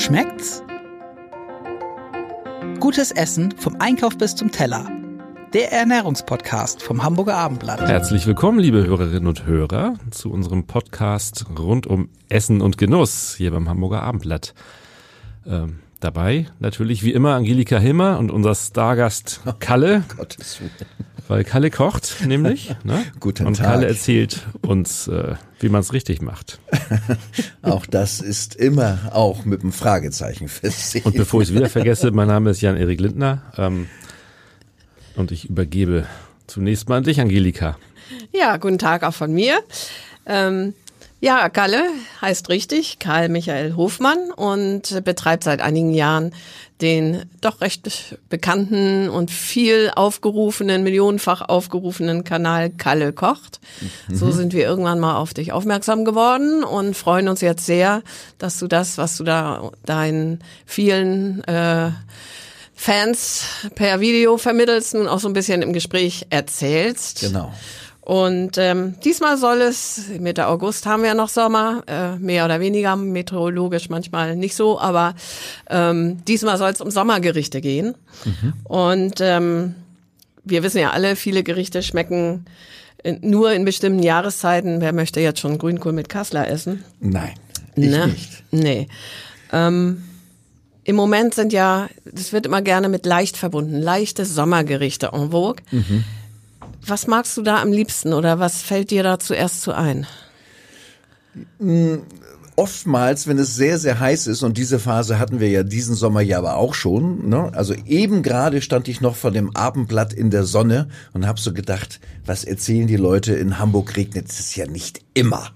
Schmeckt's? Gutes Essen vom Einkauf bis zum Teller. Der Ernährungspodcast vom Hamburger Abendblatt. Herzlich willkommen, liebe Hörerinnen und Hörer, zu unserem Podcast rund um Essen und Genuss hier beim Hamburger Abendblatt. Ähm, dabei natürlich wie immer Angelika Himmer und unser Stargast Kalle. Gottes Willen. Weil Kalle kocht, nämlich. Ne? Guten und Tag. Kalle erzählt uns, äh, wie man es richtig macht. Auch das ist immer auch mit einem Fragezeichen versehen. Und bevor ich es wieder vergesse, mein Name ist Jan-Erik Lindner ähm, und ich übergebe zunächst mal an dich, Angelika. Ja, guten Tag auch von mir. Ähm, ja, Kalle heißt richtig Karl Michael Hofmann und betreibt seit einigen Jahren den doch recht bekannten und viel aufgerufenen, millionenfach aufgerufenen Kanal Kalle kocht. So sind wir irgendwann mal auf dich aufmerksam geworden und freuen uns jetzt sehr, dass du das, was du da deinen vielen äh, Fans per Video vermittelst, nun auch so ein bisschen im Gespräch erzählst. Genau. Und ähm, diesmal soll es, Mitte August haben wir noch Sommer, äh, mehr oder weniger, meteorologisch manchmal nicht so, aber ähm, diesmal soll es um Sommergerichte gehen. Und ähm, wir wissen ja alle, viele Gerichte schmecken in, nur in bestimmten Jahreszeiten. Wer möchte jetzt schon Grünkohl mit Kassler essen? Nein, ich Ne? nicht. Nee. Ähm, Im Moment sind ja, das wird immer gerne mit leicht verbunden, leichte Sommergerichte en vogue. Was magst du da am liebsten oder was fällt dir da zuerst zu ein? Oftmals, wenn es sehr, sehr heiß ist, und diese Phase hatten wir ja diesen Sommer ja aber auch schon, ne? also eben gerade stand ich noch vor dem Abendblatt in der Sonne und habe so gedacht, was erzählen die Leute, in Hamburg regnet es ja nicht immer.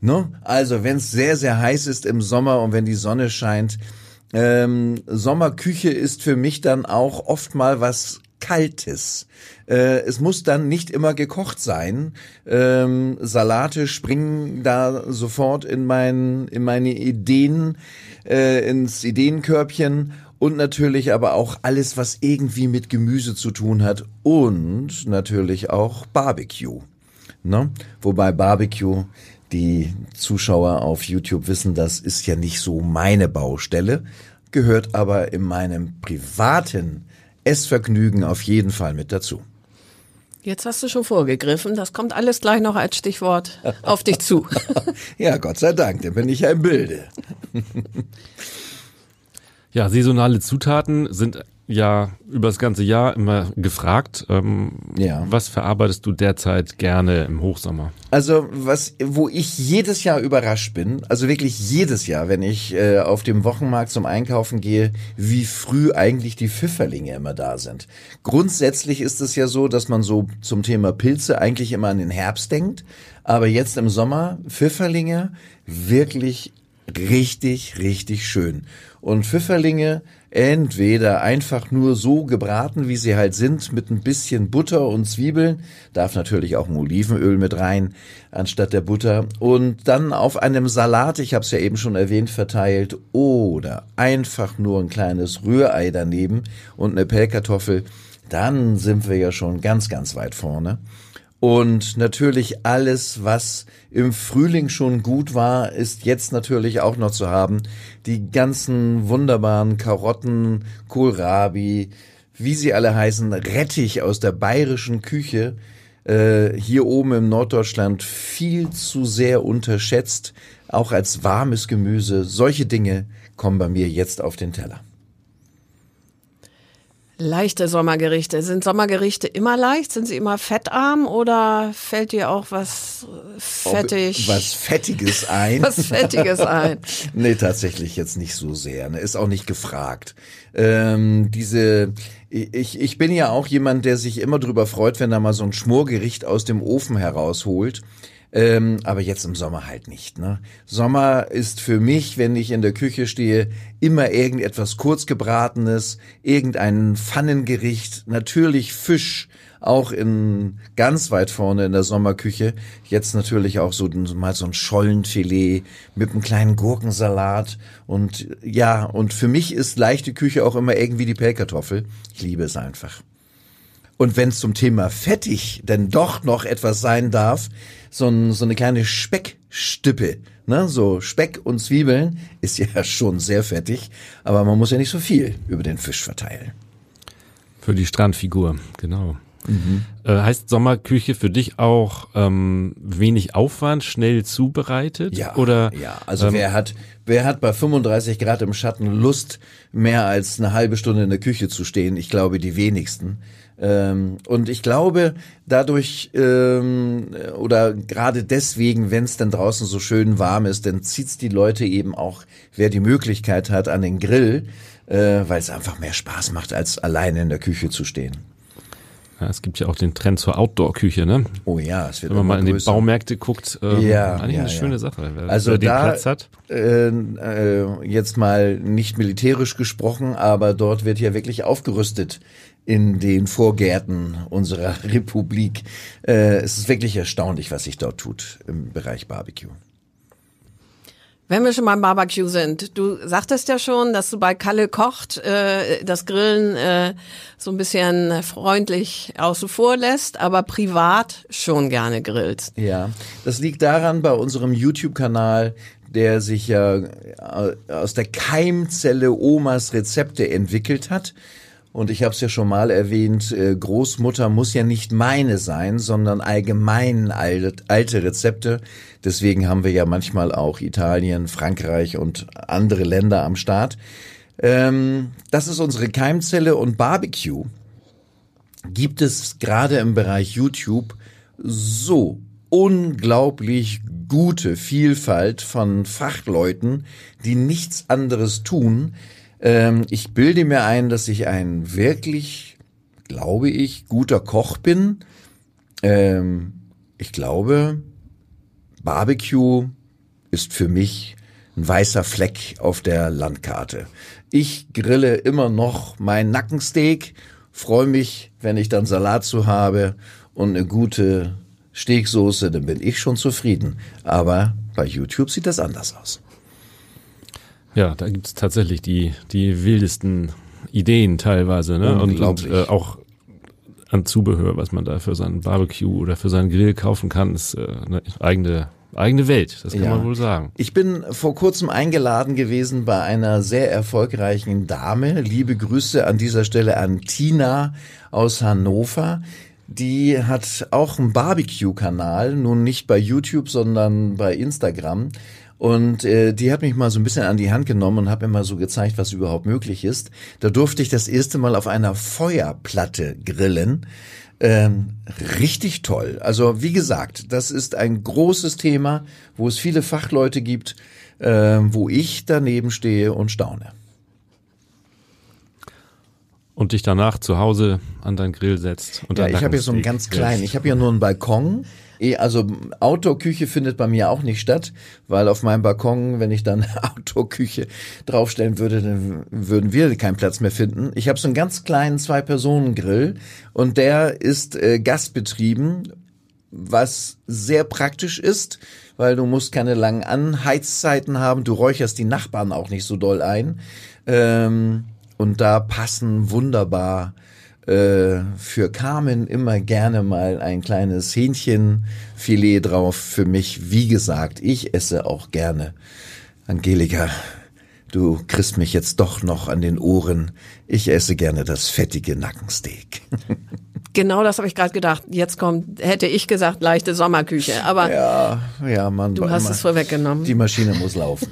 Ne? Also wenn es sehr, sehr heiß ist im Sommer und wenn die Sonne scheint, ähm, Sommerküche ist für mich dann auch oft mal was Kaltes. Äh, es muss dann nicht immer gekocht sein. Ähm, Salate springen da sofort in, mein, in meine Ideen, äh, ins Ideenkörbchen und natürlich aber auch alles, was irgendwie mit Gemüse zu tun hat und natürlich auch Barbecue. Ne? Wobei Barbecue, die Zuschauer auf YouTube wissen, das ist ja nicht so meine Baustelle, gehört aber in meinem privaten Essvergnügen auf jeden Fall mit dazu. Jetzt hast du schon vorgegriffen, das kommt alles gleich noch als Stichwort auf dich zu. Ja, Gott sei Dank, dann bin ich ja im Bilde. Ja, saisonale Zutaten sind ja über das ganze Jahr immer gefragt. Ähm, Ja. Was verarbeitest du derzeit gerne im Hochsommer? Also was, wo ich jedes Jahr überrascht bin, also wirklich jedes Jahr, wenn ich äh, auf dem Wochenmarkt zum Einkaufen gehe, wie früh eigentlich die Pfifferlinge immer da sind. Grundsätzlich ist es ja so, dass man so zum Thema Pilze eigentlich immer an den Herbst denkt, aber jetzt im Sommer Pfifferlinge wirklich richtig, richtig schön. Und Pfifferlinge entweder einfach nur so gebraten, wie sie halt sind, mit ein bisschen Butter und Zwiebeln, darf natürlich auch ein Olivenöl mit rein, anstatt der Butter, und dann auf einem Salat, ich habe es ja eben schon erwähnt, verteilt, oder einfach nur ein kleines Rührei daneben und eine Pellkartoffel, dann sind wir ja schon ganz, ganz weit vorne. Und natürlich alles, was im Frühling schon gut war, ist jetzt natürlich auch noch zu haben. Die ganzen wunderbaren Karotten, Kohlrabi, wie sie alle heißen, Rettich aus der bayerischen Küche, äh, hier oben im Norddeutschland viel zu sehr unterschätzt, auch als warmes Gemüse. Solche Dinge kommen bei mir jetzt auf den Teller. Leichte Sommergerichte. Sind Sommergerichte immer leicht? Sind sie immer fettarm oder fällt dir auch was fettig? Was Fettiges ein. was Fettiges ein? Nee, tatsächlich jetzt nicht so sehr. Ne? Ist auch nicht gefragt. Ähm, diese, ich, ich bin ja auch jemand, der sich immer drüber freut, wenn er mal so ein Schmorgericht aus dem Ofen herausholt. Ähm, aber jetzt im Sommer halt nicht. Ne? Sommer ist für mich, wenn ich in der Küche stehe, immer irgendetwas kurzgebratenes, irgendein Pfannengericht, natürlich Fisch, auch in ganz weit vorne in der Sommerküche. Jetzt natürlich auch so mal so ein Schollenfilet mit einem kleinen Gurkensalat und ja, und für mich ist leichte Küche auch immer irgendwie die Pellkartoffel. Ich liebe es einfach. Und wenn zum Thema fettig denn doch noch etwas sein darf, so, ein, so eine kleine Speckstippe, ne, so Speck und Zwiebeln ist ja schon sehr fettig, aber man muss ja nicht so viel über den Fisch verteilen. Für die Strandfigur, genau. Äh, heißt Sommerküche für dich auch ähm, wenig Aufwand, schnell zubereitet? Ja, Oder ja. Also ähm, wer hat, wer hat bei 35 Grad im Schatten Lust, mehr als eine halbe Stunde in der Küche zu stehen? Ich glaube, die wenigsten. Ähm, und ich glaube, dadurch ähm, oder gerade deswegen, wenn es dann draußen so schön warm ist, dann zieht's die Leute eben auch, wer die Möglichkeit hat, an den Grill, äh, weil es einfach mehr Spaß macht, als alleine in der Küche zu stehen. Ja, es gibt ja auch den Trend zur Outdoor-Küche, ne? Oh ja, es wird Wenn man immer mal in die. Baumärkte guckt, ähm, Ja, eigentlich ja, eine ja. schöne Sache. Wer, Also wer den da, Platz hat. Äh, äh, jetzt mal nicht militärisch gesprochen, aber dort wird ja wirklich aufgerüstet in den Vorgärten unserer Republik. Äh, es ist wirklich erstaunlich, was sich dort tut im Bereich Barbecue. Wenn wir schon beim Barbecue sind, du sagtest ja schon, dass du bei Kalle kocht, äh, das Grillen äh, so ein bisschen freundlich außen vor lässt, aber privat schon gerne grillst. Ja, das liegt daran bei unserem YouTube-Kanal, der sich ja äh, aus der Keimzelle Omas Rezepte entwickelt hat. Und ich habe es ja schon mal erwähnt, äh, Großmutter muss ja nicht meine sein, sondern allgemein alte, Rezepte. Deswegen haben wir ja manchmal auch Italien, Frankreich und andere Länder am Start. Ähm, das ist unsere Keimzelle und Barbecue gibt es gerade im Bereich YouTube so unglaublich gute Vielfalt von Fachleuten, die nichts anderes tun. Ähm, ich bilde mir ein, dass ich ein wirklich, glaube ich, guter Koch bin. Ähm, ich glaube, Barbecue ist für mich ein weißer Fleck auf der Landkarte. Ich grille immer noch mein Nackensteak, freue mich, wenn ich dann Salat zu habe und eine gute Steaksoße, dann bin ich schon zufrieden. Aber bei YouTube sieht das anders aus. Ja, da gibt's tatsächlich die, die wildesten Ideen teilweise, ne? Und, und äh, auch an Zubehör, was man da für seinen Barbecue oder für seinen Grill kaufen kann, ist äh, eine eigene, eigene Welt, das kann Ja. man wohl sagen. Ich bin vor kurzem eingeladen gewesen bei einer sehr erfolgreichen Dame. Liebe Grüße an dieser Stelle an Tina aus Hannover. Die hat auch einen Barbecue-Kanal, nun nicht bei YouTube, sondern bei Instagram. Und äh, die hat mich mal so ein bisschen an die Hand genommen und hat mir mal so gezeigt, was überhaupt möglich ist. Da durfte ich das erste Mal auf einer Feuerplatte grillen. Ähm, richtig toll. Also wie gesagt, das ist ein großes Thema, wo es viele Fachleute gibt, äh, wo ich daneben stehe und staune. Und dich danach zu Hause an deinen Grill setzt. Und Ja, ich habe ja so einen ganz kleinen. Ich habe ja nur einen Balkon. Eh, Also Outdoor-Küche findet bei mir auch nicht statt, weil auf meinem Balkon, wenn ich dann Outdoor-Küche draufstellen würde, dann würden wir keinen Platz mehr finden. Ich habe so einen ganz kleinen Zwei-Personen-Grill und der ist äh, gasbetrieben, was sehr praktisch ist, weil du musst keine langen Anheizzeiten haben, du räucherst die Nachbarn auch nicht so doll ein. Ähm, und da passen wunderbar äh, für Carmen immer gerne mal ein kleines Hähnchenfilet drauf. Für mich, wie gesagt, ich esse auch gerne. Angelika, du kriegst mich jetzt doch noch an den Ohren. Ich esse gerne das fettige Nackensteak. Genau das habe ich gerade gedacht. Jetzt kommt, hätte ich gesagt, leichte Sommerküche. Aber Ja, ja, man. du hast es vorweggenommen. Die Maschine muss laufen.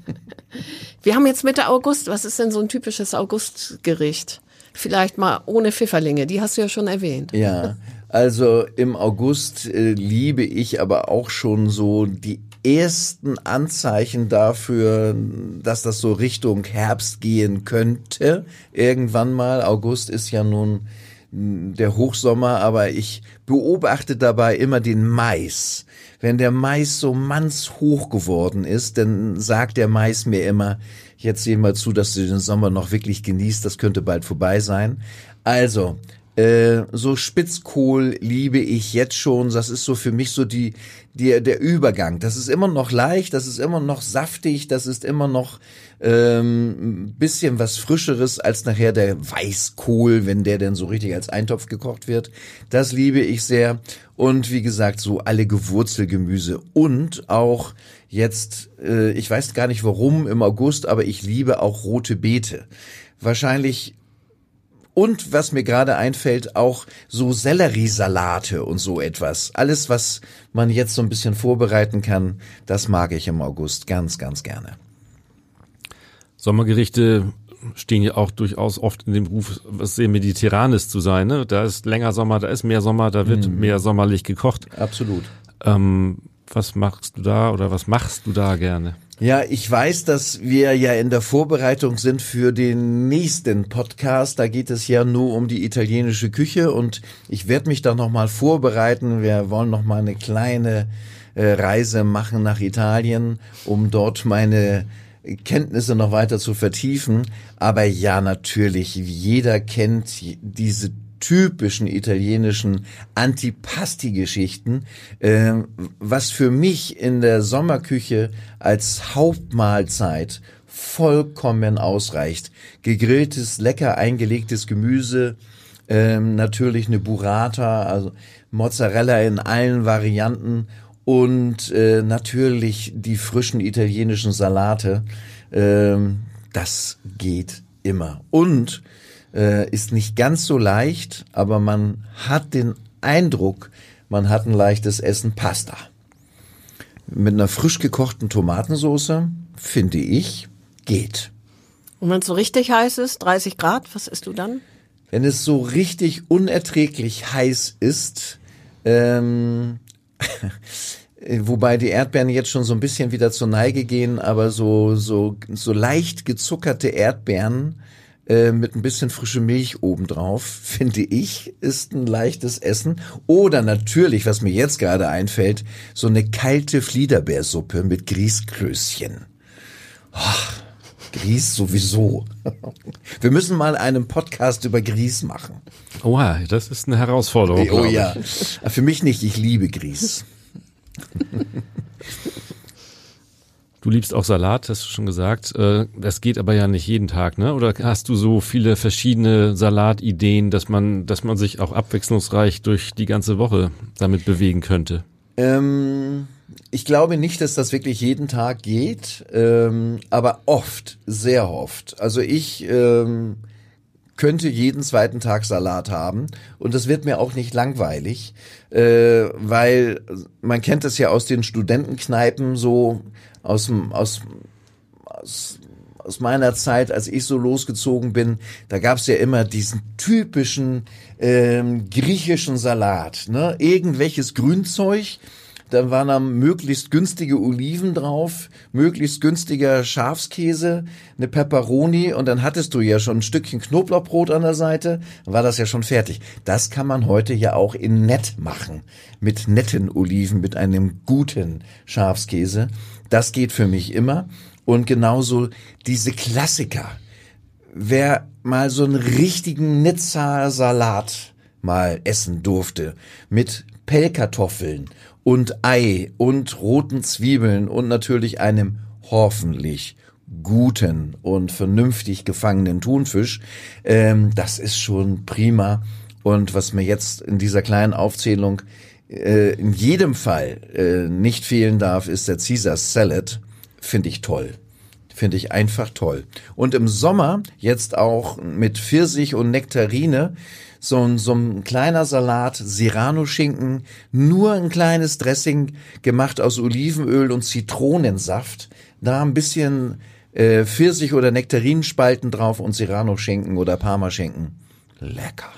Wir haben jetzt Mitte August. Was ist denn so ein typisches Augustgericht? Vielleicht mal ohne Pfifferlinge. Die hast du ja schon erwähnt. Ja, also im August äh, liebe ich aber auch schon so die ersten Anzeichen dafür, dass das so Richtung Herbst gehen könnte. Irgendwann mal. August ist ja nun mh, der Hochsommer, aber ich beobachte dabei immer den Mais. Wenn der Mais so mannshoch geworden ist, dann sagt der Mais mir immer, jetzt sehen wir zu, dass du den Sommer noch wirklich genießt, das könnte bald vorbei sein. Also, Äh, so Spitzkohl liebe ich jetzt schon. Das ist so für mich so die, die, der Übergang. Das ist immer noch leicht, das ist immer noch saftig, das ist immer noch ähm, ein bisschen was Frischeres als nachher der Weißkohl, wenn der denn so richtig als Eintopf gekocht wird. Das liebe ich sehr. Und wie gesagt, so alle Gewurzelgemüse und auch jetzt, äh, ich weiß gar nicht warum im August, aber ich liebe auch rote Beete. Wahrscheinlich und was mir gerade einfällt, auch so Selleriesalate und so etwas. Alles, was man jetzt so ein bisschen vorbereiten kann, das mag ich im August ganz, ganz gerne. Sommergerichte stehen ja auch durchaus oft in dem Ruf, was sehr mediterranes zu sein. Ne? Da ist länger Sommer, da ist mehr Sommer, da wird mm. mehr sommerlich gekocht. Absolut. Ähm, was machst du da oder was machst du da gerne? Ja, ich weiß, dass wir ja in der Vorbereitung sind für den nächsten Podcast. Da geht es ja nur um die italienische Küche und ich werde mich da nochmal vorbereiten. Wir wollen nochmal eine kleine äh, Reise machen nach Italien, um dort meine Kenntnisse noch weiter zu vertiefen. Aber ja, natürlich, jeder kennt diese typischen italienischen Antipasti-Geschichten, äh, was für mich in der Sommerküche als Hauptmahlzeit vollkommen ausreicht. Gegrilltes, lecker eingelegtes Gemüse, ähm, natürlich eine Burrata, also Mozzarella in allen Varianten und äh, natürlich die frischen italienischen Salate. Ähm, das geht immer. Und äh, ist nicht ganz so leicht, aber man hat den Eindruck, man hat ein leichtes Essen Pasta. Mit einer frisch gekochten Tomatensauce, finde ich, geht. Und wenn es so richtig heiß ist, 30 Grad, was isst du dann? Wenn es so richtig unerträglich heiß ist, ähm, wobei die Erdbeeren jetzt schon so ein bisschen wieder zur Neige gehen, aber so so so leicht gezuckerte Erdbeeren äh, mit ein bisschen frische Milch obendrauf, finde ich, ist ein leichtes Essen. Oder natürlich, was mir jetzt gerade einfällt, so eine kalte Fliederbeersuppe mit Grießklößchen. Oh, Grieß sowieso. Wir müssen mal einen Podcast über Grieß machen. Oha, das ist eine Herausforderung. Oh ja, für mich nicht, ich liebe Grieß. Du liebst auch Salat, hast du schon gesagt. Äh, das geht aber ja nicht jeden Tag, ne? Oder hast du so viele verschiedene Salatideen, dass man, dass man sich auch abwechslungsreich durch die ganze Woche damit bewegen könnte? Ähm, ich glaube nicht, dass das wirklich jeden Tag geht, ähm, aber oft, sehr oft. Also ich ähm, könnte jeden zweiten Tag Salat haben und das wird mir auch nicht langweilig, äh, weil man kennt es ja aus den Studentenkneipen so aus aus, aus aus meiner Zeit, als ich so losgezogen bin, da gab's ja immer diesen typischen ähm, griechischen Salat, ne? Irgendwelches Grünzeug, dann waren da möglichst günstige Oliven drauf, möglichst günstiger Schafskäse, eine Pepperoni und dann hattest du ja schon ein Stückchen Knoblauchbrot an der Seite, dann war das ja schon fertig. Das kann man heute ja auch in nett machen, mit netten Oliven, mit einem guten Schafskäse. Das geht für mich immer. Und genauso diese Klassiker. Wer mal so einen richtigen Nizza-Salat mal essen durfte, mit Pellkartoffeln und Ei und roten Zwiebeln und natürlich einem hoffentlich guten und vernünftig gefangenen Thunfisch, ähm, das ist schon prima. Und was mir jetzt in dieser kleinen Aufzählung äh, in jedem Fall äh, nicht fehlen darf, ist der Caesar Salad. Finde ich toll. Finde ich einfach toll. Und im Sommer jetzt auch mit Pfirsich und Nektarine so ein, so ein kleiner Salat, Serrano-Schinken, nur ein kleines Dressing gemacht aus Olivenöl und Zitronensaft, da ein bisschen äh, Pfirsich- oder Nektarinenspalten drauf und Serrano-Schinken oder Parmaschinken. Lecker.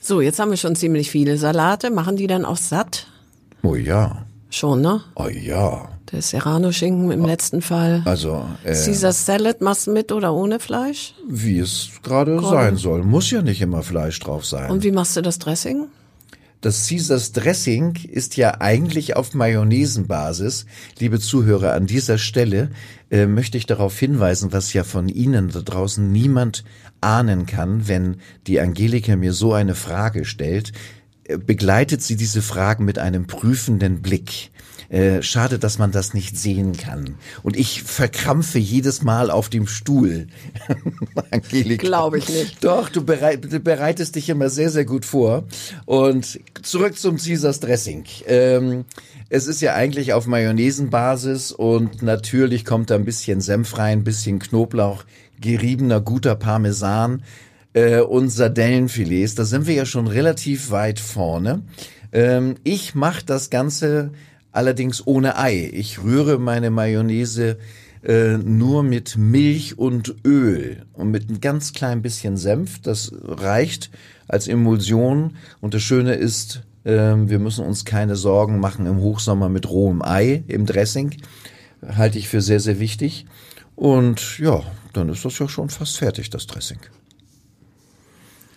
So, jetzt haben wir schon ziemlich viele Salate. Machen die dann auch satt? Oh ja. Schon, ne? Oh ja. Serrano-Schinken im letzten Fall. Also, äh, Caesar Salad machst du mit oder ohne Fleisch? wie es gerade sein soll. Muss ja nicht immer Fleisch drauf sein. Und wie machst du das Dressing? das Caesars Dressing ist ja eigentlich auf Mayonnaisenbasis. Liebe Zuhörer, an dieser Stelle äh, möchte ich darauf hinweisen, was ja von Ihnen da draußen niemand ahnen kann, wenn die Angelika mir so eine Frage stellt, begleitet sie diese Fragen mit einem prüfenden Blick. Äh, schade, dass man das nicht sehen kann. Und ich verkrampfe jedes Mal auf dem Stuhl. Angelika. Glaube ich nicht. Doch, du, bereitest dich immer sehr, sehr gut vor. Und zurück zum Caesars Dressing. Ähm, es ist ja eigentlich auf Mayonnaisenbasis und natürlich kommt da ein bisschen Senf rein, ein bisschen Knoblauch, geriebener guter Parmesan äh, und Sardellenfilets. Da sind wir ja schon relativ weit vorne. Ähm, ich mache das Ganze allerdings ohne Ei. Ich rühre meine Mayonnaise äh, nur mit Milch und Öl und mit ein ganz klein bisschen Senf. Das reicht als Emulsion. Und das Schöne ist, äh, wir müssen uns keine Sorgen machen im Hochsommer mit rohem Ei im Dressing. Halte ich für sehr, sehr wichtig. Und ja, dann ist das ja schon fast fertig, das Dressing.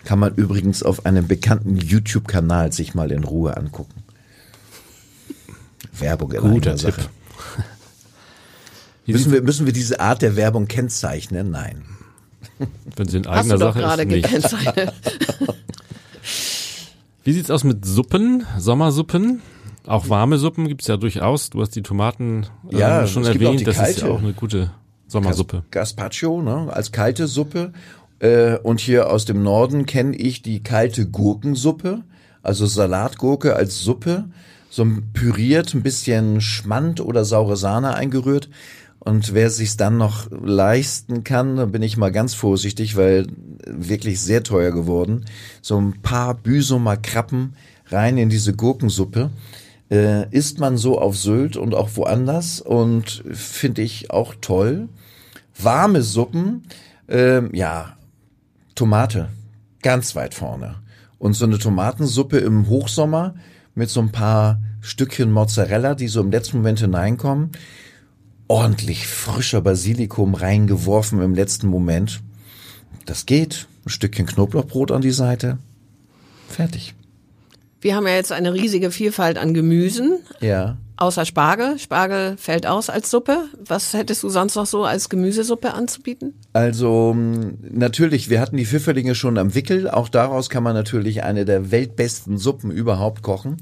Kann man übrigens auf einem bekannten YouTube-Kanal sich mal in Ruhe angucken. Werbung in Guter Tipp. Sache. Müssen wir, müssen wir diese Art der Werbung kennzeichnen? Nein. Wenn sie in eigener Hast du Sache gerade ist, nicht. gekennzeichnet. Wie sieht's aus mit Suppen, Sommersuppen? Auch warme Suppen gibt's ja durchaus. Du hast die Tomaten äh, ja, schon erwähnt. Das kalte. ist ja auch eine gute Sommersuppe. Gazpacho, ne, als kalte Suppe. Äh, und hier aus dem Norden kenne ich die kalte Gurkensuppe, also Salatgurke als Suppe so püriert, ein bisschen Schmand oder saure Sahne eingerührt. Und wer sich's dann noch leisten kann, da bin ich mal ganz vorsichtig, weil wirklich sehr teuer geworden. So ein paar Büsumer Krabben rein in diese Gurkensuppe. Äh, isst man so auf Sylt und auch woanders und finde ich auch toll. Warme Suppen, äh, ja, Tomate, ganz weit vorne. Und so eine Tomatensuppe im Hochsommer mit so ein paar Stückchen Mozzarella, die so im letzten Moment hineinkommen. Ordentlich frischer Basilikum reingeworfen im letzten Moment. Das geht. Ein Stückchen Knoblauchbrot an die Seite. Fertig. Wir haben ja jetzt eine riesige Vielfalt an Gemüsen. Ja. Außer Spargel. Spargel fällt aus als Suppe. Was hättest du sonst noch so als Gemüsesuppe anzubieten? Also natürlich, wir hatten die Pfifferlinge schon am Wickel. Auch daraus kann man natürlich eine der weltbesten Suppen überhaupt kochen.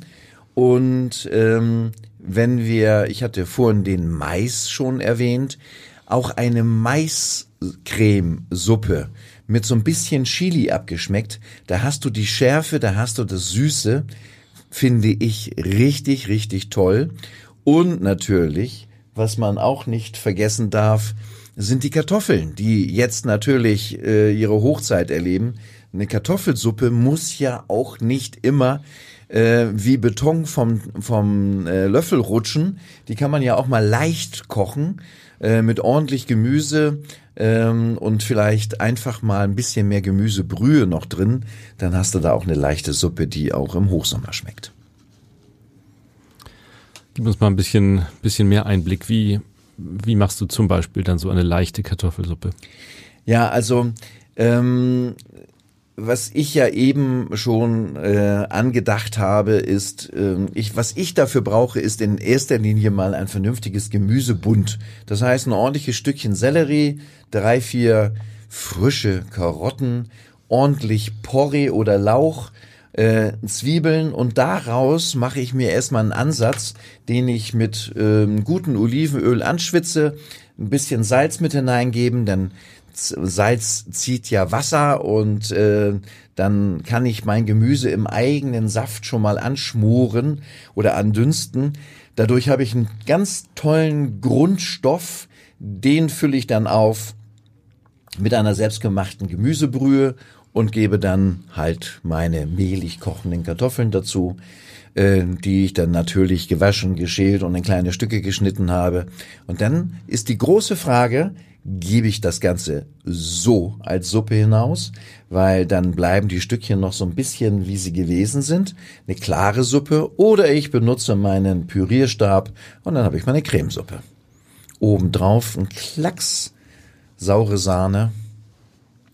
Und ähm, wenn wir, ich hatte vorhin den Mais schon erwähnt, auch eine Maiscremesuppe mit so ein bisschen Chili abgeschmeckt, da hast du die Schärfe, da hast du das Süße, finde ich richtig, richtig toll. Und natürlich, was man auch nicht vergessen darf, sind die Kartoffeln, die jetzt natürlich äh, ihre Hochzeit erleben. Eine Kartoffelsuppe muss ja auch nicht immer äh, wie Beton vom, vom äh, Löffel rutschen. Die kann man ja auch mal leicht kochen äh, mit ordentlich Gemüse ähm, und vielleicht einfach mal ein bisschen mehr Gemüsebrühe noch drin. Dann hast du da auch eine leichte Suppe, die auch im Hochsommer schmeckt. Gib uns mal ein bisschen, bisschen mehr Einblick. Wie, wie machst du zum Beispiel dann so eine leichte Kartoffelsuppe? Ja, also ähm, was ich ja eben schon äh, angedacht habe, ist, äh, ich, was ich dafür brauche, ist in erster Linie mal ein vernünftiges Gemüsebund. Das heißt, ein ordentliches Stückchen Sellerie, drei, vier frische Karotten, ordentlich Porree oder Lauch, äh, Zwiebeln und daraus mache ich mir erstmal einen Ansatz, den ich mit ähm, gutem Olivenöl anschwitze, ein bisschen Salz mit hineingeben, dann Salz zieht ja Wasser und äh, dann kann ich mein Gemüse im eigenen Saft schon mal anschmoren oder andünsten. Dadurch habe ich einen ganz tollen Grundstoff, den fülle ich dann auf mit einer selbstgemachten Gemüsebrühe und gebe dann halt meine mehlig kochenden Kartoffeln dazu, äh, die ich dann natürlich gewaschen, geschält und in kleine Stücke geschnitten habe. Und dann ist die große Frage, gebe ich das Ganze so als Suppe hinaus, weil dann bleiben die Stückchen noch so ein bisschen, wie sie gewesen sind, eine klare Suppe, oder ich benutze meinen Pürierstab und dann habe ich meine Cremesuppe. Obendrauf ein Klacks saure Sahne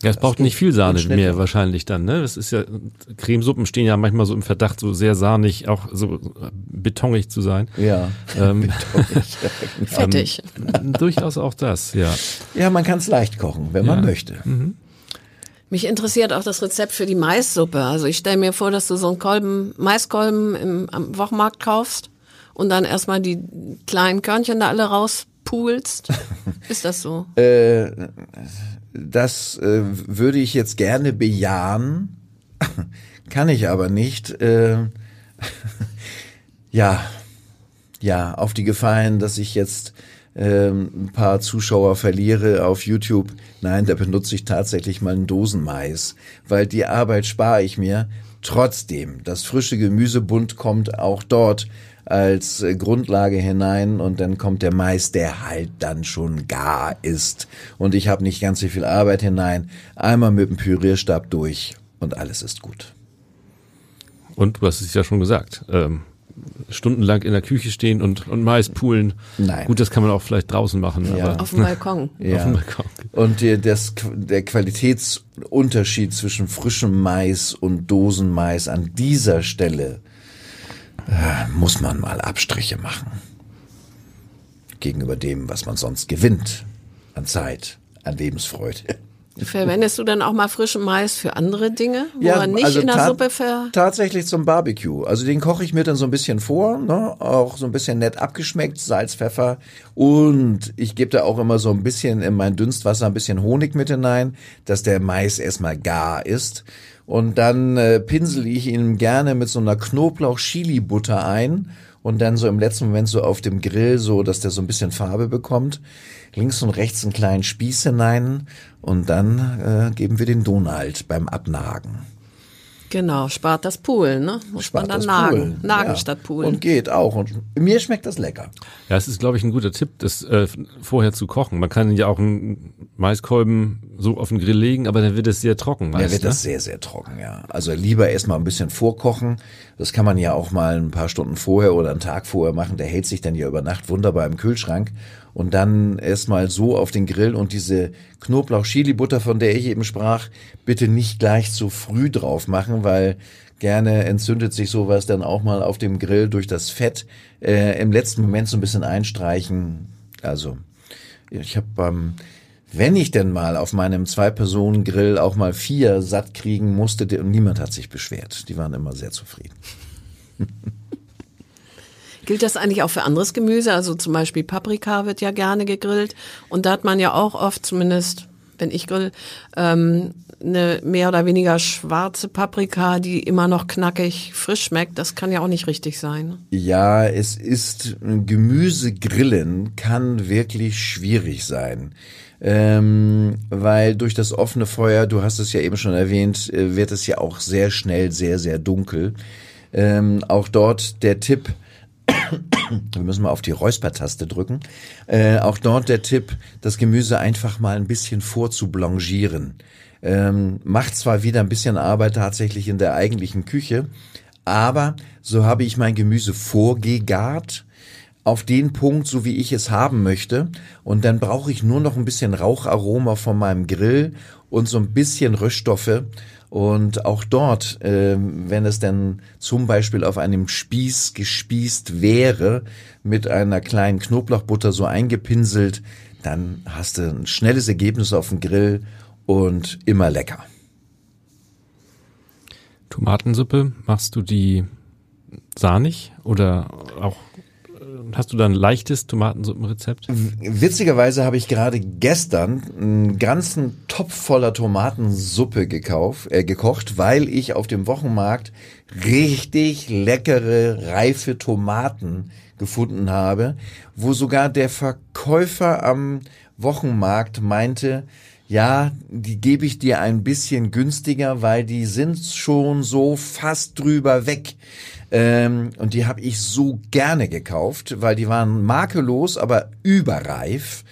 Ja, es braucht nicht viel Sahne mehr wahrscheinlich dann, ne? Das ist ja, Cremesuppen stehen ja manchmal so im Verdacht, so sehr sahnig, auch so betonig zu sein. Ja. Ähm, Fettig. durchaus auch das, ja. ja, man kann es leicht kochen, wenn man Ja. möchte. Mich interessiert auch das Rezept für die Maissuppe. Also ich stelle mir vor, dass du so einen Kolben, Maiskolben im, am Wochenmarkt kaufst und dann erstmal die kleinen Körnchen da alle rauspulst. Ist das so? Äh, das äh, würde ich jetzt gerne bejahen, kann ich aber nicht. Äh, ja, ja, auf die Gefahr dass ich jetzt ähm, ein paar Zuschauer verliere auf YouTube. Nein, da benutze ich tatsächlich mal einen Dosenmais, weil die Arbeit spare ich mir. Trotzdem, das frische Gemüsebund kommt auch dort als Grundlage hinein und dann kommt der Mais, der halt dann schon gar ist. Und ich habe nicht ganz so viel Arbeit hinein. Einmal mit dem Pürierstab durch und alles ist gut. Und du hast es ja schon gesagt, ähm, stundenlang in der Küche stehen und, und Mais poolen. Nein. Gut, das kann man auch vielleicht draußen machen, Ja. aber Auf dem Balkon. auf dem Balkon. Und der, das, der Qualitätsunterschied zwischen frischem Mais und Dosenmais an dieser Stelle äh, muss man mal Abstriche machen. Gegenüber dem, was man sonst gewinnt an Zeit, an Lebensfreude. Verwendest du dann auch mal frischen Mais für andere Dinge, wo er nicht in der Suppe ver... Tatsächlich zum Barbecue. Also den koche ich mir dann so ein bisschen vor, ne? auch so ein bisschen nett abgeschmeckt, Salz, Pfeffer und ich gebe da auch immer so ein bisschen in mein Dünstwasser ein bisschen Honig mit hinein, dass der Mais erstmal gar ist. Und dann äh, pinsel ich ihn gerne mit so einer Knoblauch-Chili-Butter ein und dann so im letzten Moment so auf dem Grill, so dass der so ein bisschen Farbe bekommt. Links und rechts einen kleinen Spieß hinein und dann äh, geben wir den Donald beim Abnagen. Genau, spart das Poolen, ne? Muss Spart man dann das nagen. Poolen. Nagen Ja. statt Poolen. Und geht auch. Und mir schmeckt das lecker. Ja, es ist, glaube ich, ein guter Tipp, das äh, vorher zu kochen. Man kann ja auch einen Maiskolben so auf den Grill legen, aber dann wird es sehr trocken. Ja, Meist, wird ne? das sehr, sehr trocken, ja. Also lieber erstmal ein bisschen vorkochen. Das kann man ja auch mal ein paar Stunden vorher oder einen Tag vorher machen. Der hält sich dann ja über Nacht wunderbar im Kühlschrank. Und dann erstmal so auf den Grill und diese Knoblauch-Chili-Butter, von der ich eben sprach, bitte nicht gleich zu früh drauf machen, weil gerne entzündet sich sowas dann auch mal auf dem Grill durch das Fett. Äh, Im letzten Moment so ein bisschen einstreichen. Also ich habe beim wenn ich denn mal auf meinem Zwei-Personen-Grill auch mal vier satt kriegen musste, und niemand hat sich beschwert. Die waren immer sehr zufrieden. Gilt das eigentlich auch für anderes Gemüse? Also zum Beispiel Paprika wird ja gerne gegrillt. Und da hat man ja auch oft, zumindest wenn ich grill, ähm, eine mehr oder weniger schwarze Paprika, die immer noch knackig frisch schmeckt. Das kann ja auch nicht richtig sein. Ja, es ist Gemüsegrillen kann wirklich schwierig sein. Ähm, weil durch das offene Feuer, du hast es ja eben schon erwähnt, äh, wird es ja auch sehr schnell sehr, sehr dunkel. Ähm, auch dort der Tipp, wir müssen mal auf die Räuspertaste drücken. Äh, auch dort der Tipp, das Gemüse einfach mal ein bisschen vorzublanchieren. Ähm, macht zwar wieder ein bisschen Arbeit tatsächlich in der eigentlichen Küche, aber so habe ich mein Gemüse vorgegart auf den Punkt, so wie ich es haben möchte. Und dann brauche ich nur noch ein bisschen Raucharoma von meinem Grill und so ein bisschen Röststoffe. Und auch dort, ähm, wenn es dann zum Beispiel auf einem Spieß gespießt wäre, mit einer kleinen Knoblauchbutter so eingepinselt, dann hast du ein schnelles Ergebnis auf dem Grill und immer lecker. Tomatensuppe, machst du die sahnig oder auch hast du da leichtes Tomatensuppenrezept? Witzigerweise habe ich gerade gestern einen ganzen Topf voller Tomatensuppe gekauft, äh, gekocht, weil ich auf dem Wochenmarkt richtig leckere, reife Tomaten gefunden habe, wo sogar der Verkäufer am Wochenmarkt meinte, ja, die gebe ich dir ein bisschen günstiger, weil die sind schon so fast drüber weg. Ähm, und die habe ich so gerne gekauft, weil die waren makellos, aber überreif.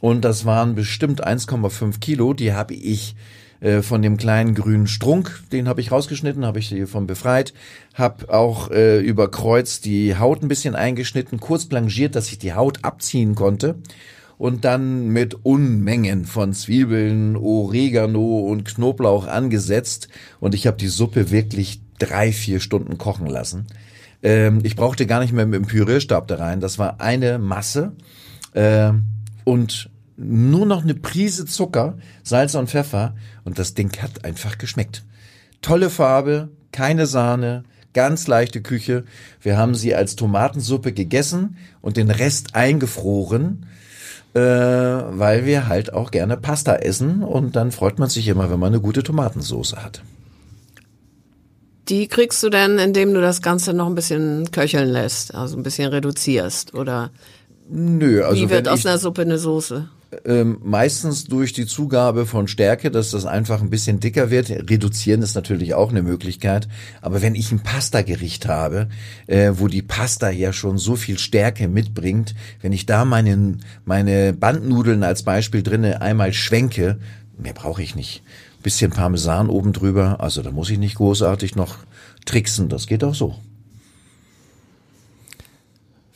Und das waren bestimmt 1,5 Kilo. Die habe ich äh, von dem kleinen grünen Strunk, den habe ich rausgeschnitten, habe ich davon befreit, habe auch äh, über Kreuz die Haut ein bisschen eingeschnitten, kurz blanchiert, dass ich die Haut abziehen konnte. Und dann mit Unmengen von Zwiebeln, Oregano und Knoblauch angesetzt und ich habe die Suppe wirklich drei, vier Stunden kochen lassen. Ähm, ich brauchte gar nicht mehr mit dem Pürierstab da rein. Das war eine Masse äh, und nur noch eine Prise Zucker, Salz und Pfeffer und das Ding hat einfach geschmeckt. Tolle Farbe, keine Sahne, ganz leichte Küche. Wir haben sie als Tomatensuppe gegessen und den Rest eingefroren, äh, weil wir halt auch gerne Pasta essen und dann freut man sich immer, wenn man eine gute Tomatensauce hat. Die kriegst du denn, indem du das Ganze noch ein bisschen köcheln lässt, also ein bisschen reduzierst, oder? Nö, also Wie wird aus einer Suppe eine Soße? Ähm, meistens durch die Zugabe von Stärke, dass das einfach ein bisschen dicker wird. Reduzieren ist natürlich auch eine Möglichkeit. Aber wenn ich ein Pasta-Gericht habe, äh, wo die Pasta ja schon so viel Stärke mitbringt, wenn ich da meine, meine Bandnudeln als Beispiel drinne einmal schwenke, mehr brauche ich nicht. Bisschen Parmesan oben drüber, also da muss ich nicht großartig noch tricksen, das geht auch so.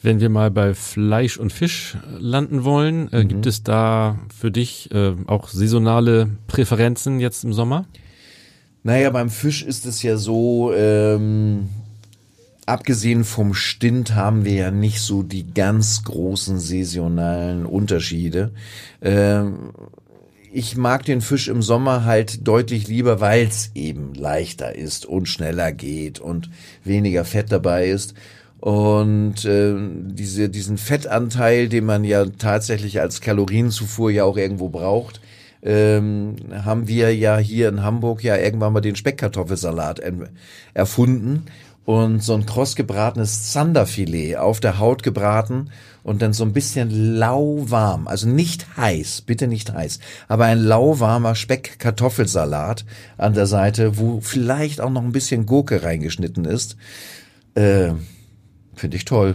Wenn wir mal bei Fleisch und Fisch landen wollen, äh, gibt es da für dich äh, auch saisonale Präferenzen jetzt im Sommer? Naja, beim Fisch ist es ja so, ähm, abgesehen vom Stint haben wir ja nicht so die ganz großen saisonalen Unterschiede. Ähm, ich mag den Fisch im Sommer halt deutlich lieber, weil es eben leichter ist und schneller geht und weniger Fett dabei ist. Und äh, diese, diesen Fettanteil, den man ja tatsächlich als Kalorienzufuhr ja auch irgendwo braucht, ähm, haben wir ja hier in Hamburg ja irgendwann mal den Speckkartoffelsalat erfunden und so ein kross gebratenes Zanderfilet auf der Haut gebraten und dann so ein bisschen lauwarm, also nicht heiß, bitte nicht heiß, aber ein lauwarmer Speckkartoffelsalat an der Seite, wo vielleicht auch noch ein bisschen Gurke reingeschnitten ist. Äh, Finde ich toll.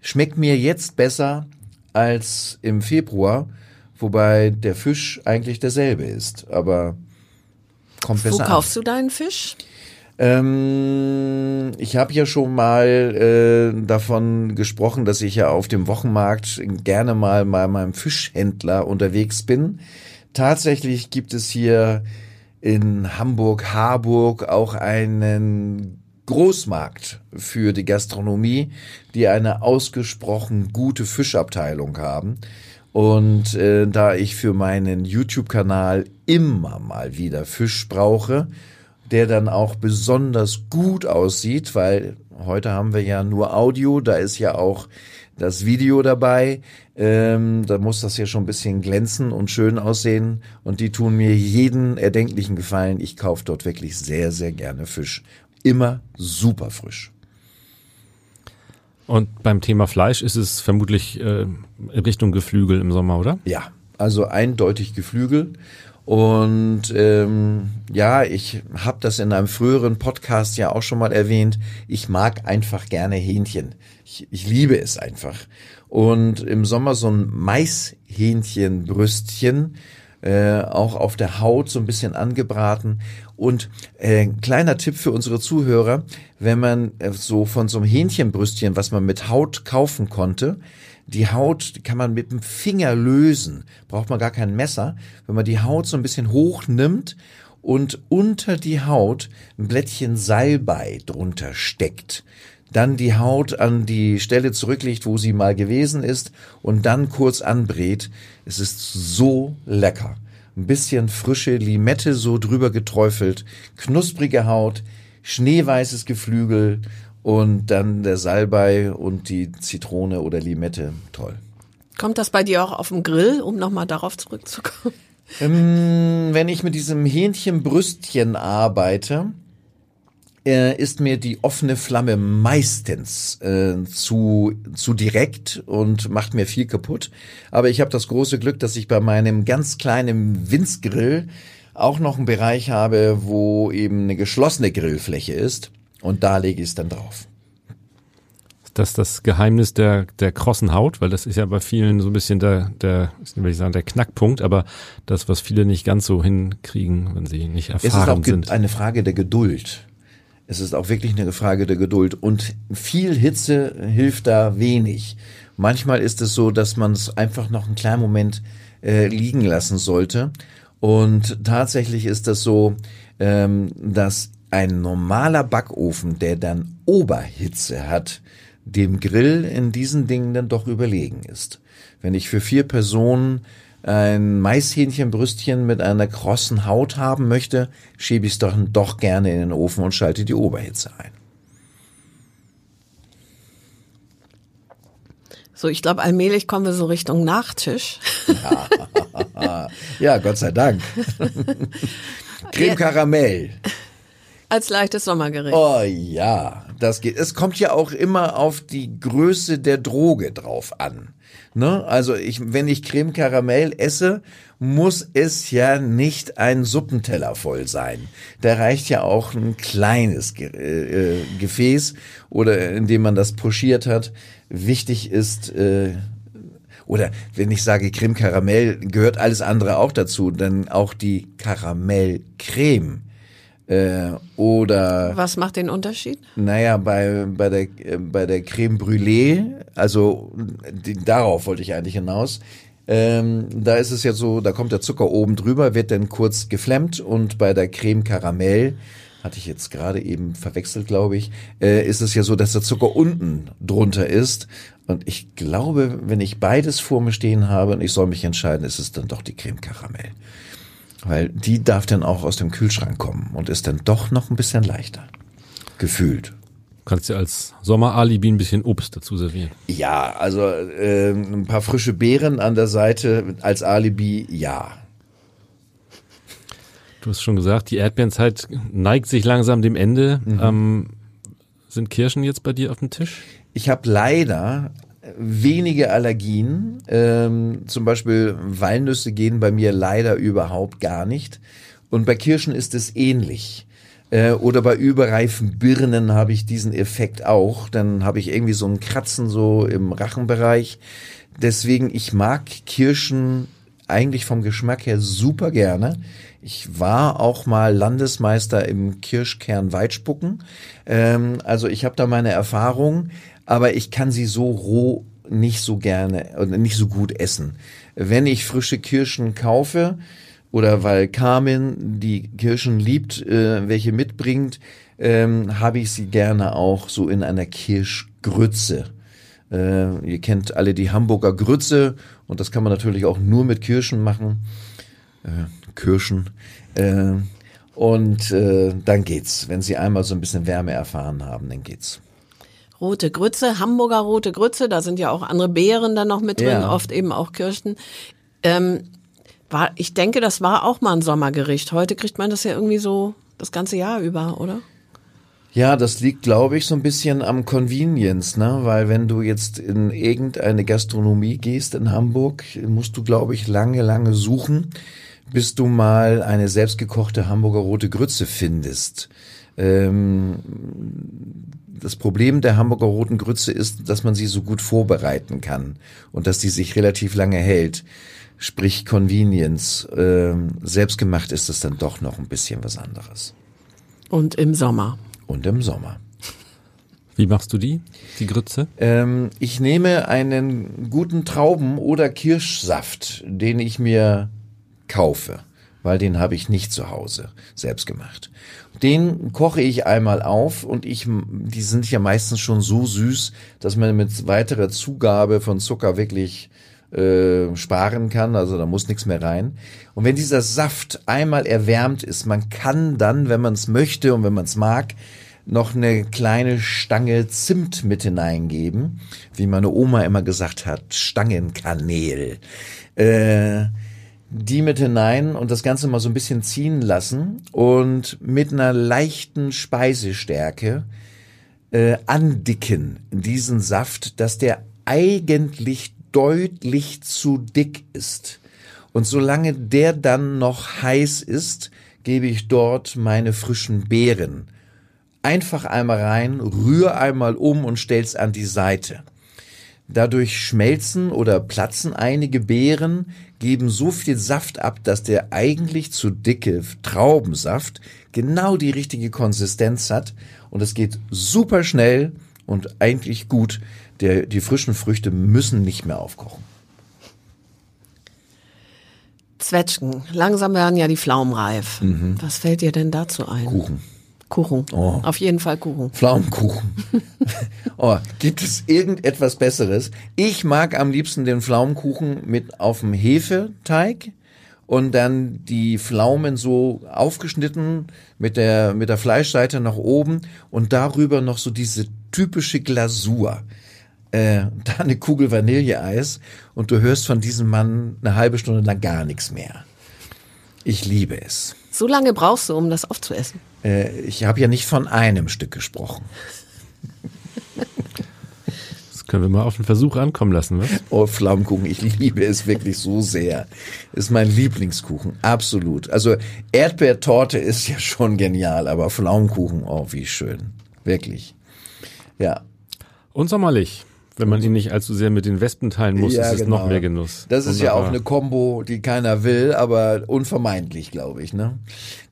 Schmeckt mir jetzt besser als im Februar, wobei der Fisch eigentlich derselbe ist, aber kommt besser Wo an. kaufst du deinen Fisch? Ähm, ich habe ja schon mal äh, davon gesprochen, dass ich ja auf dem Wochenmarkt gerne mal bei meinem Fischhändler unterwegs bin. Tatsächlich gibt es hier in Hamburg, Harburg auch einen Großmarkt für die Gastronomie, die eine ausgesprochen gute Fischabteilung haben. Und äh, da ich für meinen YouTube-Kanal immer mal wieder Fisch brauche, der dann auch besonders gut aussieht, weil heute haben wir ja nur Audio, da ist ja auch das Video dabei. Ähm, da muss das ja schon ein bisschen glänzen und schön aussehen. Und die tun mir jeden erdenklichen Gefallen. Ich kaufe dort wirklich sehr, sehr gerne Fisch immer super frisch. Und beim Thema Fleisch ist es vermutlich äh, Richtung Geflügel im Sommer, oder? Ja, also eindeutig Geflügel. Und ähm, ja, ich habe das in einem früheren Podcast ja auch schon mal erwähnt. Ich mag einfach gerne Hähnchen. Ich, ich liebe es einfach. Und im Sommer so ein Maishähnchenbrüstchen, äh, auch auf der Haut so ein bisschen angebraten. Und äh, kleiner Tipp für unsere Zuhörer, wenn man äh, so von so einem Hähnchenbrüstchen, was man mit Haut kaufen konnte, die Haut kann man mit dem Finger lösen, braucht man gar kein Messer. Wenn man die Haut so ein bisschen hoch nimmt und unter die Haut ein Blättchen Salbei drunter steckt, dann die Haut an die Stelle zurücklegt, wo sie mal gewesen ist und dann kurz anbrät. Es ist so lecker. Ein bisschen frische Limette so drüber geträufelt, knusprige Haut, schneeweißes Geflügel und dann der Salbei und die Zitrone oder Limette. Toll. Kommt das bei dir auch auf dem Grill, um nochmal darauf zurückzukommen? Ähm, wenn ich mit diesem Hähnchenbrüstchen arbeite, äh, ist mir die offene Flamme meistens äh, zu, zu direkt und macht mir viel kaputt. Aber ich habe das große Glück, dass ich bei meinem ganz kleinen Winzgrill auch noch einen Bereich habe, wo eben eine geschlossene Grillfläche ist. Und da lege ich es dann drauf. Das ist das Geheimnis der, der krossen Haut, weil das ist ja bei vielen so ein bisschen der, der, will ich sagen, der Knackpunkt, aber das, was viele nicht ganz so hinkriegen, wenn sie nicht Es ist erfahren auch sind. eine Frage der Geduld. Es ist auch wirklich eine Frage der Geduld. Und viel Hitze hilft da wenig. Manchmal ist es so, dass man es einfach noch einen kleinen Moment äh, liegen lassen sollte. Und tatsächlich ist das so, ähm, dass ein normaler Backofen, der dann Oberhitze hat, dem Grill in diesen Dingen dann doch überlegen ist. Wenn ich für vier Personen ein Maishähnchenbrüstchen mit einer krossen Haut haben möchte, schiebe ich es doch, doch gerne in den Ofen und schalte die Oberhitze ein. So, ich glaube, allmählich kommen wir so Richtung Nachtisch. Ja, ja Gott sei Dank. Creme Karamell. Als leichtes Sommergericht. Oh ja, das geht. Es kommt ja auch immer auf die Größe der Droge drauf an. Ne? Also ich, wenn ich Creme Karamell esse, muss es ja nicht ein Suppenteller voll sein. Da reicht ja auch ein kleines Ge äh, Gefäß oder in dem man das pochiert hat. Wichtig ist, äh, oder wenn ich sage Creme Karamell, gehört alles andere auch dazu, denn auch die Karamellcreme äh, oder Was macht den Unterschied? naja, bei, bei, der, äh, bei der Creme Brûlée, also die, darauf wollte ich eigentlich hinaus, ähm, da ist es ja so, da kommt der Zucker oben drüber, wird dann kurz geflemmt und bei der Creme Karamell, hatte ich jetzt gerade eben verwechselt, glaube ich, äh, ist es ja so, dass der Zucker unten drunter ist. Und ich glaube, wenn ich beides vor mir stehen habe und ich soll mich entscheiden, ist es dann doch die Creme Karamell. Weil die darf dann auch aus dem Kühlschrank kommen und ist dann doch noch ein bisschen leichter. Gefühlt. Du kannst dir als Sommeralibi ein bisschen Obst dazu servieren. Ja, also äh, ein paar frische Beeren an der Seite als Alibi, ja. Du hast schon gesagt, die Erdbeerenzeit neigt sich langsam dem Ende. Ähm, sind Kirschen jetzt bei dir auf dem Tisch? Ich habe leider wenige Allergien. Ähm, zum Beispiel Walnüsse gehen bei mir leider überhaupt gar nicht. Und bei Kirschen ist es ähnlich. Äh, oder bei überreifen Birnen habe ich diesen Effekt auch. Dann habe ich irgendwie so ein Kratzen so im Rachenbereich. Deswegen, ich mag Kirschen eigentlich vom Geschmack her super gerne. Ich war auch mal Landesmeister im Kirschkern Weitspucken. Ähm, also ich habe da meine Erfahrung, aber ich kann sie so roh nicht so gerne oder nicht so gut essen. Wenn ich frische Kirschen kaufe oder weil Carmen die Kirschen liebt, äh, welche mitbringt, ähm, habe ich sie gerne auch so in einer Kirschgrütze. Äh, ihr kennt alle die Hamburger Grütze und das kann man natürlich auch nur mit Kirschen machen. Äh, Kirschen. Äh, und äh, dann geht's. Wenn sie einmal so ein bisschen Wärme erfahren haben, dann geht's. Rote Grütze, Hamburger rote Grütze, da sind ja auch andere Beeren dann noch mit drin, Ja. oft eben auch Kirschen. Ähm, war, ich denke, das war auch mal ein Sommergericht. Heute kriegt man das ja irgendwie so das ganze Jahr über, oder? Ja, das liegt, glaube ich, so ein bisschen am Convenience, ne? Weil wenn du jetzt in irgendeine Gastronomie gehst in Hamburg, musst du, glaube ich, lange, lange suchen, bis du mal eine selbstgekochte Hamburger rote Grütze findest. Ähm, das Problem der Hamburger roten Grütze ist, dass man sie so gut vorbereiten kann und dass die sich relativ lange hält. Sprich Convenience. Ähm, selbstgemacht ist es dann doch noch ein bisschen was anderes. Und im Sommer. Und im Sommer. Wie machst du die, die Grütze? Ähm, ich nehme einen guten Trauben- oder Kirschsaft, den ich mir kaufe, weil den habe ich nicht zu Hause selbst gemacht. Den koche ich einmal auf und ich, die sind ja meistens schon so süß, dass man mit weiterer Zugabe von Zucker wirklich äh, sparen kann, also da muss nichts mehr rein. Und wenn dieser Saft einmal erwärmt ist, man kann dann, wenn man es möchte und wenn man es mag, noch eine kleine Stange Zimt mit hineingeben, wie meine Oma immer gesagt hat, Stangenkanel. Äh, die mit hinein und das Ganze mal so ein bisschen ziehen lassen und mit einer leichten Speisestärke äh, andicken diesen Saft, dass der eigentlich deutlich zu dick ist. Und solange der dann noch heiß ist, gebe ich dort meine frischen Beeren. Einfach einmal rein, rühr einmal um und stell's an die Seite. Dadurch schmelzen oder platzen einige Beeren, geben so viel Saft ab, dass der eigentlich zu dicke Traubensaft genau die richtige Konsistenz hat und es geht super schnell und eigentlich gut, Der, die frischen Früchte müssen nicht mehr aufkochen. Zwetschgen. Langsam werden ja die Pflaumen reif. Was fällt dir denn dazu ein? Mhm. Kuchen. Kuchen. Oh. Auf jeden Fall Kuchen. Pflaumenkuchen. oh, gibt es irgendetwas Besseres? Ich mag am liebsten den Pflaumenkuchen mit auf dem Hefeteig und dann die Pflaumen so aufgeschnitten mit der, mit der Fleischseite nach oben und darüber noch so diese typische Glasur. Äh, da eine Kugel Vanilleeis und du hörst von diesem Mann eine halbe Stunde lang gar nichts mehr. Ich liebe es. So lange brauchst du, um das aufzuessen. Äh, ich habe ja nicht von einem Stück gesprochen. Das können wir mal auf den Versuch ankommen lassen, was? Oh, Pflaumenkuchen, ich liebe es wirklich so sehr. Ist mein Lieblingskuchen, absolut. Also Erdbeertorte ist ja schon genial, aber Pflaumenkuchen, oh, wie schön. Wirklich. Ja. Und sommerlich. Wenn man ihn nicht allzu sehr mit den Wespen teilen muss, ist es noch mehr Genuss. genau. Das ist ja auch Wunderbar. eine Kombo, die keiner will, aber unvermeidlich, glaube ich. Ne?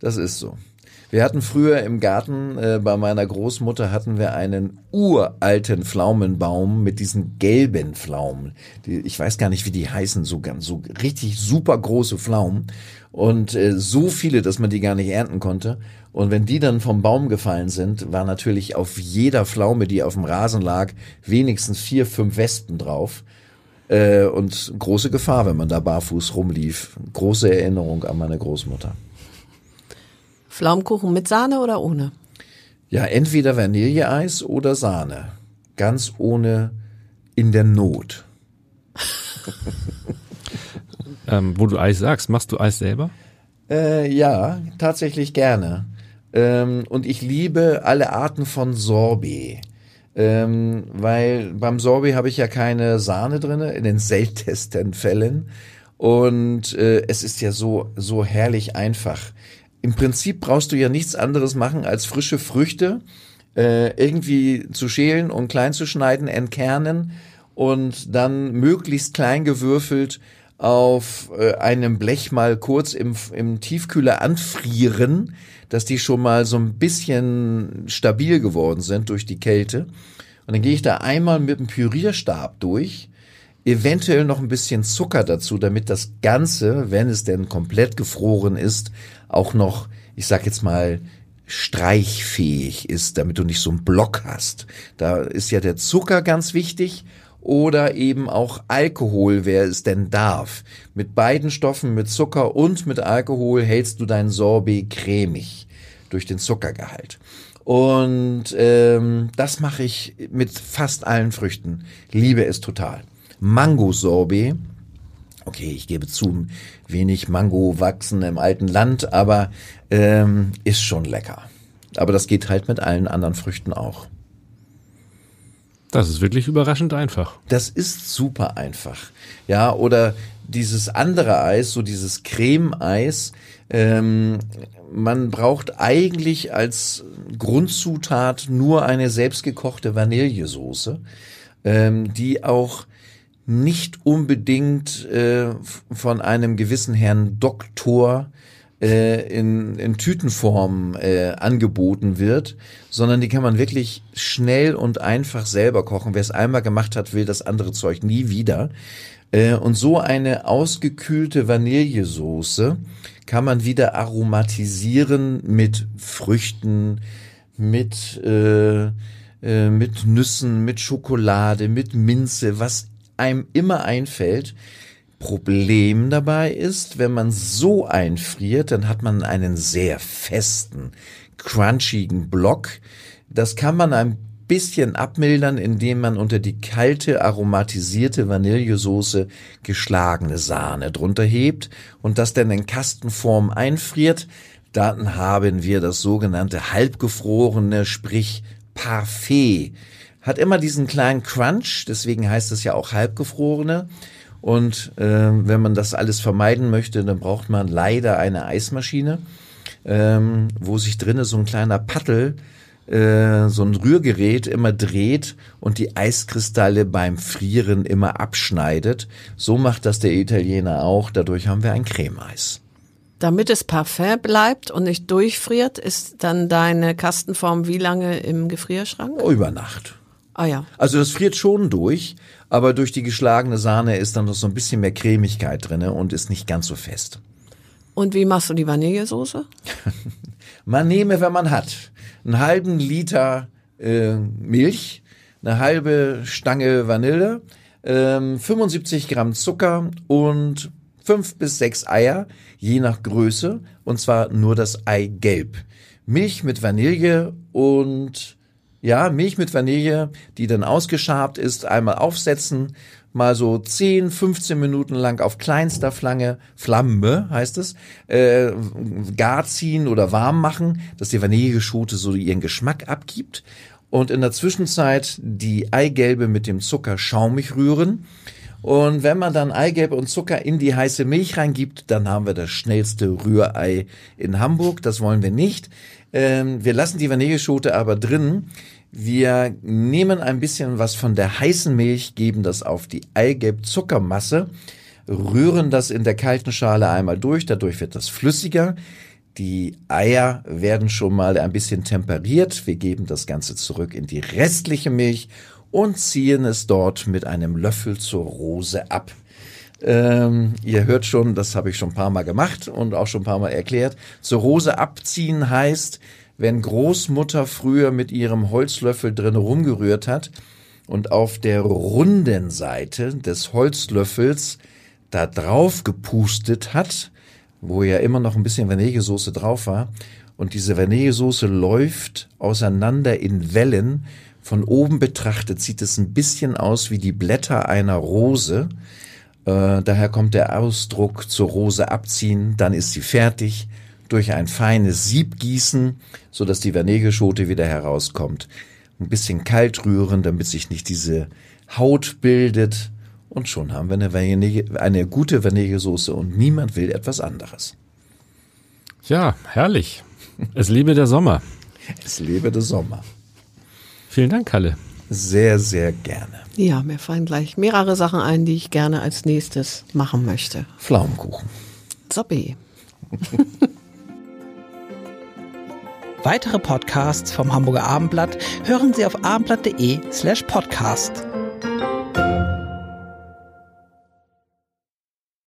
Das ist so. Wir hatten früher im Garten äh, bei meiner Großmutter hatten wir einen uralten Pflaumenbaum mit diesen gelben Pflaumen. Die, ich weiß gar nicht, wie die heißen, so ganz so richtig super große Pflaumen und äh, so viele, dass man die gar nicht ernten konnte. Und wenn die dann vom Baum gefallen sind, war natürlich auf jeder Pflaume, die auf dem Rasen lag, wenigstens vier, fünf Wespen drauf. Äh, und große Gefahr, wenn man da barfuß rumlief. Große Erinnerung an meine Großmutter. Pflaumenkuchen mit Sahne oder ohne? Ja, entweder Vanilleeis oder Sahne. Ganz ohne in der Not. Ähm, wo du Eis sagst, machst du Eis selber? Äh, ja, tatsächlich gerne. Ähm, und ich liebe alle Arten von Sorbet. Ähm, weil beim Sorbet habe ich ja keine Sahne drinne in den seltensten Fällen. Und äh, es ist ja so, so herrlich einfach. Im Prinzip brauchst du ja nichts anderes machen, als frische Früchte äh, irgendwie zu schälen und klein zu schneiden, entkernen und dann möglichst klein gewürfelt auf äh, einem Blech mal kurz im, im Tiefkühler anfrieren, dass die schon mal so ein bisschen stabil geworden sind durch die Kälte. Und dann gehe ich da einmal mit dem Pürierstab durch, eventuell noch ein bisschen Zucker dazu, damit das Ganze, wenn es denn komplett gefroren ist, auch noch, ich sag jetzt mal, streichfähig ist, damit du nicht so einen Block hast. Da ist ja der Zucker ganz wichtig oder eben auch Alkohol, wer es denn darf. Mit beiden Stoffen, mit Zucker und mit Alkohol, hältst du dein Sorbet cremig durch den Zuckergehalt. Und ähm, das mache ich mit fast allen Früchten. Liebe es total. Mango-Sorbet. Okay, ich gebe zu, wenig Mango wachsen im alten Land, aber ähm, ist schon lecker. Aber das geht halt mit allen anderen Früchten auch. Das ist wirklich überraschend einfach. Das ist super einfach. Ja, oder dieses andere Eis, so dieses Creme-Eis, ähm, man braucht eigentlich als Grundzutat nur eine selbstgekochte Vanillesoße, ähm, die auch nicht unbedingt äh, von einem gewissen Herrn Doktor äh, in, in Tütenform äh, angeboten wird, sondern die kann man wirklich schnell und einfach selber kochen. Wer es einmal gemacht hat, will das andere Zeug nie wieder. Äh, und so eine ausgekühlte Vanillesoße kann man wieder aromatisieren mit Früchten, mit äh, äh, mit Nüssen, mit Schokolade, mit Minze, was einem immer einfällt. Problem dabei ist, wenn man so einfriert, dann hat man einen sehr festen, crunchigen Block. Das kann man ein bisschen abmildern, indem man unter die kalte, aromatisierte Vanillesoße geschlagene Sahne drunter hebt und das dann in Kastenform einfriert. Dann haben wir das sogenannte halbgefrorene, sprich Parfait. Hat immer diesen kleinen Crunch, deswegen heißt es ja auch halbgefrorene. Und äh, wenn man das alles vermeiden möchte, dann braucht man leider eine Eismaschine, ähm, wo sich drinnen so ein kleiner Paddel, äh, so ein Rührgerät immer dreht und die Eiskristalle beim Frieren immer abschneidet. So macht das der Italiener auch. Dadurch haben wir ein Cremeeis. Damit es Parfum bleibt und nicht durchfriert, ist dann deine Kastenform wie lange im Gefrierschrank? Über Nacht. Ah ja. Also das friert schon durch, aber durch die geschlagene Sahne ist dann noch so ein bisschen mehr Cremigkeit drinne und ist nicht ganz so fest. Und wie machst du die Vanillesoße? Man nehme, wenn man hat, einen halben Liter äh, Milch, eine halbe Stange Vanille, ähm, 75 Gramm Zucker und fünf bis sechs Eier, je nach Größe, und zwar nur das Eigelb. Milch mit Vanille und ja, Milch mit Vanille, die dann ausgeschabt ist, einmal aufsetzen, mal so 10, 15 Minuten lang auf kleinster Flange, Flamme heißt es, äh, gar ziehen oder warm machen, dass die Vanillegeschote so ihren Geschmack abgibt. Und in der Zwischenzeit die Eigelbe mit dem Zucker schaumig rühren. Und wenn man dann Eigelb und Zucker in die heiße Milch reingibt, dann haben wir das schnellste Rührei in Hamburg. Das wollen wir nicht. Ähm, wir lassen die Vanilleschote aber drin. Wir nehmen ein bisschen was von der heißen Milch, geben das auf die Eigelb-Zuckermasse, rühren das in der kalten Schale einmal durch, dadurch wird das flüssiger. Die Eier werden schon mal ein bisschen temperiert. Wir geben das Ganze zurück in die restliche Milch und ziehen es dort mit einem Löffel zur Rose ab. Ähm, ihr hört schon, das habe ich schon ein paar Mal gemacht und auch schon ein paar Mal erklärt. Zur Rose abziehen heißt, wenn Großmutter früher mit ihrem Holzlöffel drin rumgerührt hat und auf der runden Seite des Holzlöffels da drauf gepustet hat, wo ja immer noch ein bisschen Vanillesoße drauf war, und diese Vanillesoße läuft auseinander in Wellen. Von oben betrachtet sieht es ein bisschen aus wie die Blätter einer Rose. Äh, daher kommt der Ausdruck zur Rose abziehen, dann ist sie fertig, durch ein feines Sieb gießen, so dass die Vanilleschote wieder herauskommt. Ein bisschen kalt rühren, damit sich nicht diese Haut bildet. Und schon haben wir eine, Vanille, eine gute Vanillesoße und niemand will etwas anderes. Ja, herrlich. Es lebe der Sommer. Es lebe der Sommer. Vielen Dank, Kalle. Sehr, sehr gerne. Ja, mir fallen gleich mehrere Sachen ein, die ich gerne als nächstes machen möchte. Pflaumenkuchen. Soppe. Weitere Podcasts vom Hamburger Abendblatt hören Sie auf abendblatt.de slash podcast.